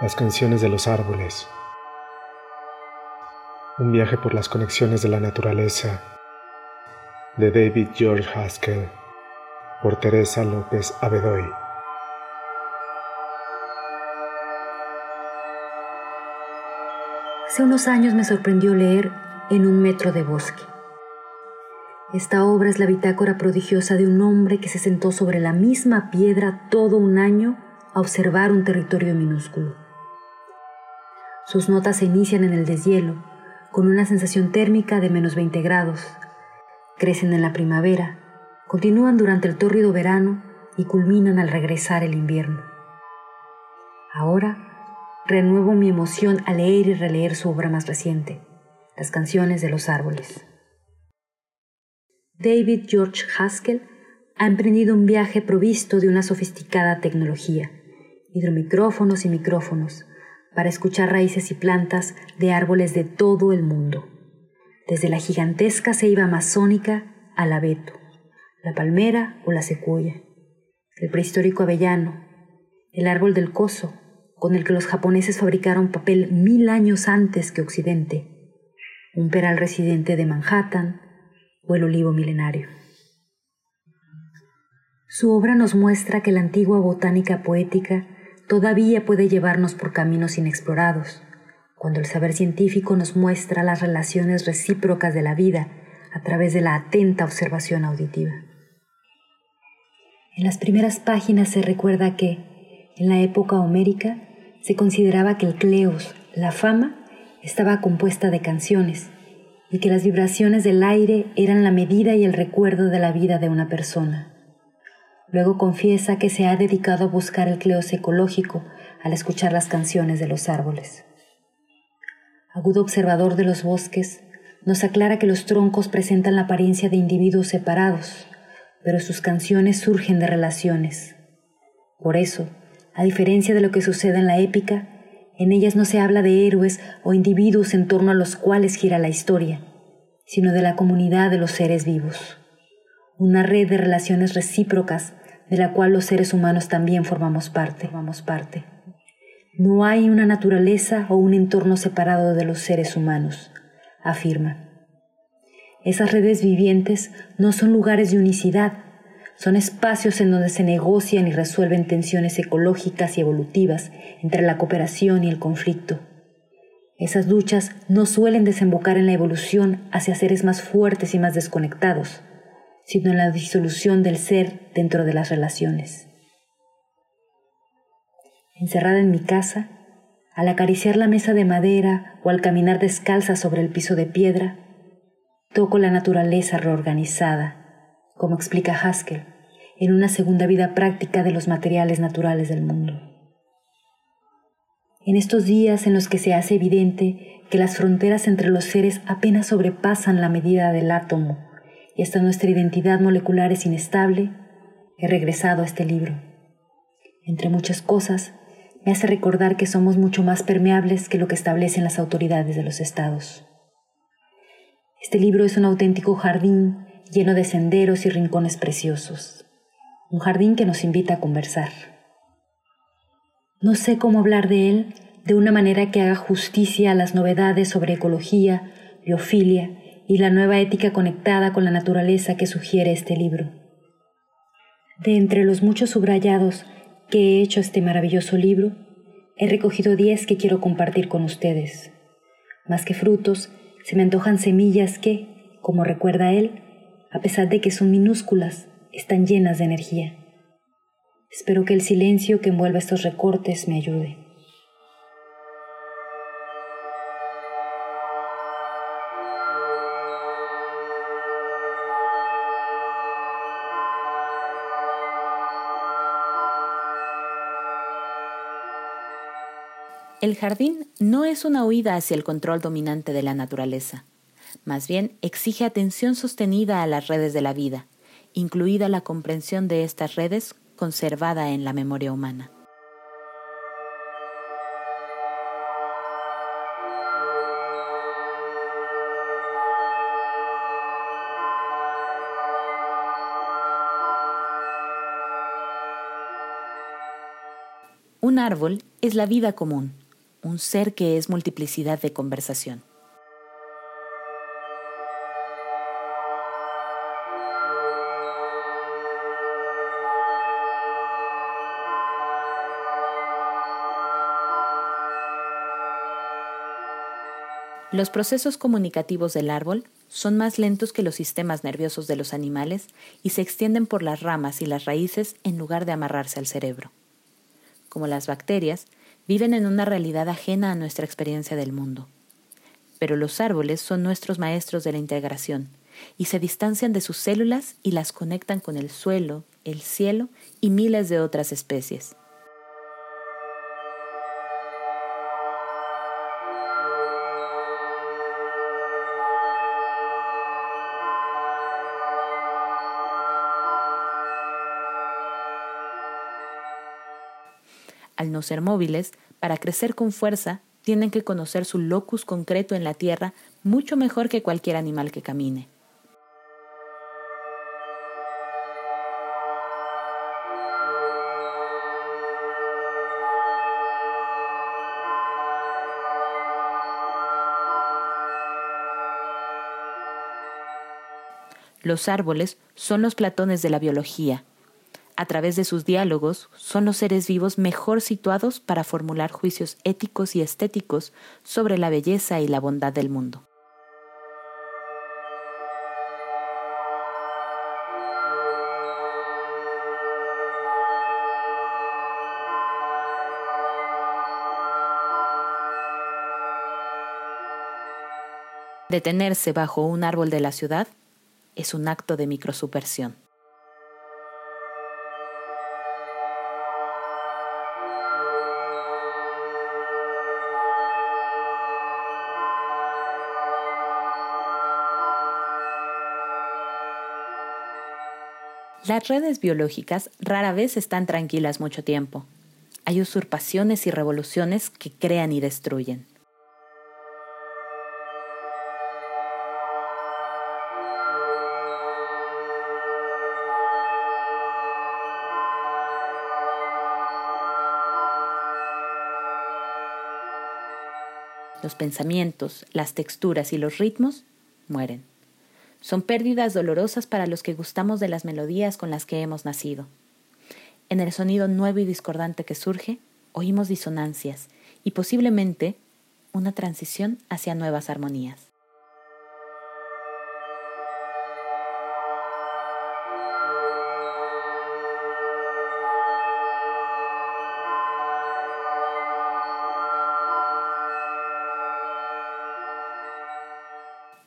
Las canciones de los árboles. Un viaje por las conexiones de la naturaleza. De David George Haskell. Por Teresa López Abedoy. Hace unos años me sorprendió leer En un metro de bosque. Esta obra es la bitácora prodigiosa de un hombre que se sentó sobre la misma piedra todo un año a observar un territorio minúsculo. Sus notas se inician en el deshielo, con una sensación térmica de menos 20 grados. Crecen en la primavera, continúan durante el tórrido verano y culminan al regresar el invierno. Ahora renuevo mi emoción al leer y releer su obra más reciente, Las canciones de los árboles. David George Haskell ha emprendido un viaje provisto de una sofisticada tecnología, hidromicrófonos y micrófonos, para escuchar raíces y plantas de árboles de todo el mundo, desde la gigantesca ceiba amazónica al abeto, la palmera o la secuoya, el prehistórico avellano, el árbol del coso, con el que los japoneses fabricaron papel mil años antes que Occidente, un peral residente de Manhattan o el olivo milenario. Su obra nos muestra que la antigua botánica poética todavía puede llevarnos por caminos inexplorados, cuando el saber científico nos muestra las relaciones recíprocas de la vida a través de la atenta observación auditiva. En las primeras páginas se recuerda que, en la época homérica, se consideraba que el cleos, la fama, estaba compuesta de canciones y que las vibraciones del aire eran la medida y el recuerdo de la vida de una persona. Luego confiesa que se ha dedicado a buscar el cleos ecológico al escuchar las canciones de los árboles. Agudo observador de los bosques, nos aclara que los troncos presentan la apariencia de individuos separados, pero sus canciones surgen de relaciones. Por eso, a diferencia de lo que sucede en la épica, en ellas no se habla de héroes o individuos en torno a los cuales gira la historia, sino de la comunidad de los seres vivos, una red de relaciones recíprocas de la cual los seres humanos también formamos parte. Formamos parte. No hay una naturaleza o un entorno separado de los seres humanos, afirma. Esas redes vivientes no son lugares de unicidad, son espacios en donde se negocian y resuelven tensiones ecológicas y evolutivas entre la cooperación y el conflicto. Esas luchas no suelen desembocar en la evolución hacia seres más fuertes y más desconectados, sino en la disolución del ser dentro de las relaciones. Encerrada en mi casa, al acariciar la mesa de madera o al caminar descalza sobre el piso de piedra, toco la naturaleza reorganizada como explica Haskell, en una segunda vida práctica de los materiales naturales del mundo. En estos días en los que se hace evidente que las fronteras entre los seres apenas sobrepasan la medida del átomo y hasta nuestra identidad molecular es inestable, he regresado a este libro. Entre muchas cosas, me hace recordar que somos mucho más permeables que lo que establecen las autoridades de los estados. Este libro es un auténtico jardín lleno de senderos y rincones preciosos. Un jardín que nos invita a conversar. No sé cómo hablar de él de una manera que haga justicia a las novedades sobre ecología, biofilia y la nueva ética conectada con la naturaleza que sugiere este libro. De entre los muchos subrayados que he hecho este maravilloso libro, he recogido diez que quiero compartir con ustedes. Más que frutos, se me antojan semillas que, como recuerda él, a pesar de que son minúsculas, están llenas de energía. Espero que el silencio que envuelva estos recortes me ayude. El jardín no es una huida hacia el control dominante de la naturaleza más bien exige atención sostenida a las redes de la vida, incluida la comprensión de estas redes conservada en la memoria humana. Un árbol es la vida común, un ser que es multiplicidad de conversación. Los procesos comunicativos del árbol son más lentos que los sistemas nerviosos de los animales y se extienden por las ramas y las raíces en lugar de amarrarse al cerebro. Como las bacterias, viven en una realidad ajena a nuestra experiencia del mundo. Pero los árboles son nuestros maestros de la integración y se distancian de sus células y las conectan con el suelo, el cielo y miles de otras especies. Al no ser móviles, para crecer con fuerza, tienen que conocer su locus concreto en la tierra mucho mejor que cualquier animal que camine. Los árboles son los platones de la biología, a través de sus diálogos, son los seres vivos mejor situados para formular juicios éticos y estéticos sobre la belleza y la bondad del mundo. Detenerse bajo un árbol de la ciudad es un acto de microsupersión. Las redes biológicas rara vez están tranquilas mucho tiempo. Hay usurpaciones y revoluciones que crean y destruyen. Los pensamientos, las texturas y los ritmos mueren. Son pérdidas dolorosas para los que gustamos de las melodías con las que hemos nacido. En el sonido nuevo y discordante que surge, oímos disonancias y posiblemente una transición hacia nuevas armonías.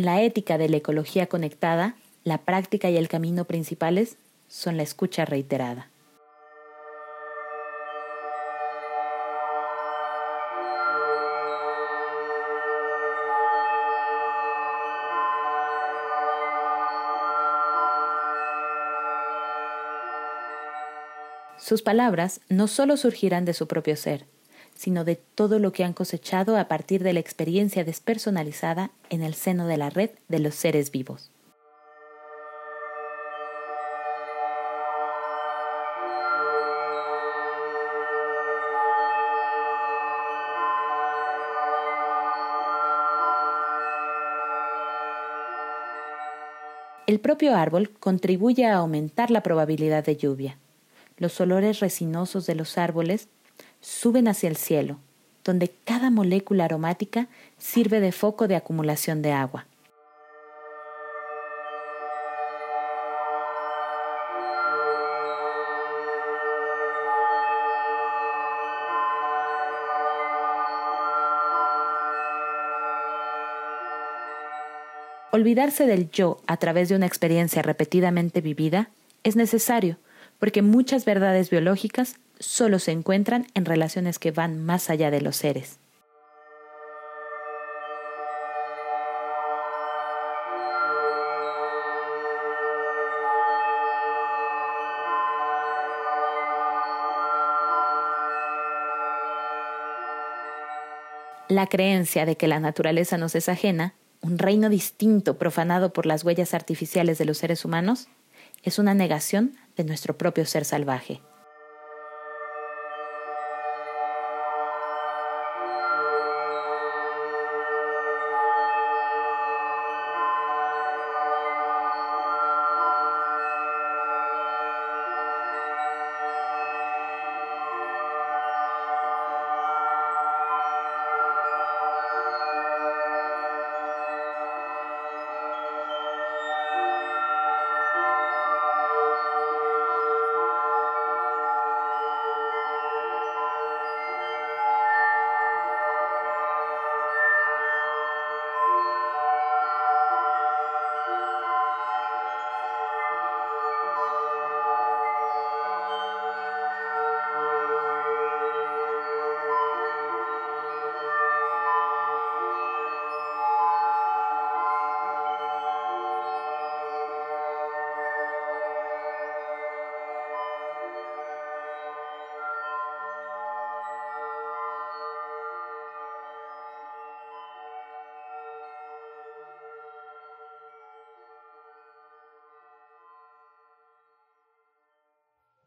En la ética de la ecología conectada, la práctica y el camino principales son la escucha reiterada. Sus palabras no solo surgirán de su propio ser, sino de todo lo que han cosechado a partir de la experiencia despersonalizada en el seno de la red de los seres vivos. El propio árbol contribuye a aumentar la probabilidad de lluvia. Los olores resinosos de los árboles suben hacia el cielo, donde cada molécula aromática sirve de foco de acumulación de agua. Olvidarse del yo a través de una experiencia repetidamente vivida es necesario, porque muchas verdades biológicas solo se encuentran en relaciones que van más allá de los seres. La creencia de que la naturaleza nos es ajena, un reino distinto profanado por las huellas artificiales de los seres humanos, es una negación de nuestro propio ser salvaje.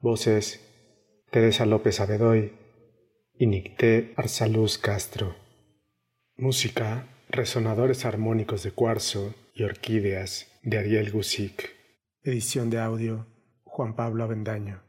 Voces Teresa López Abedoy y Nicté Arsaluz Castro. Música Resonadores armónicos de cuarzo y orquídeas de Ariel Gusic. Edición de audio Juan Pablo Avendaño.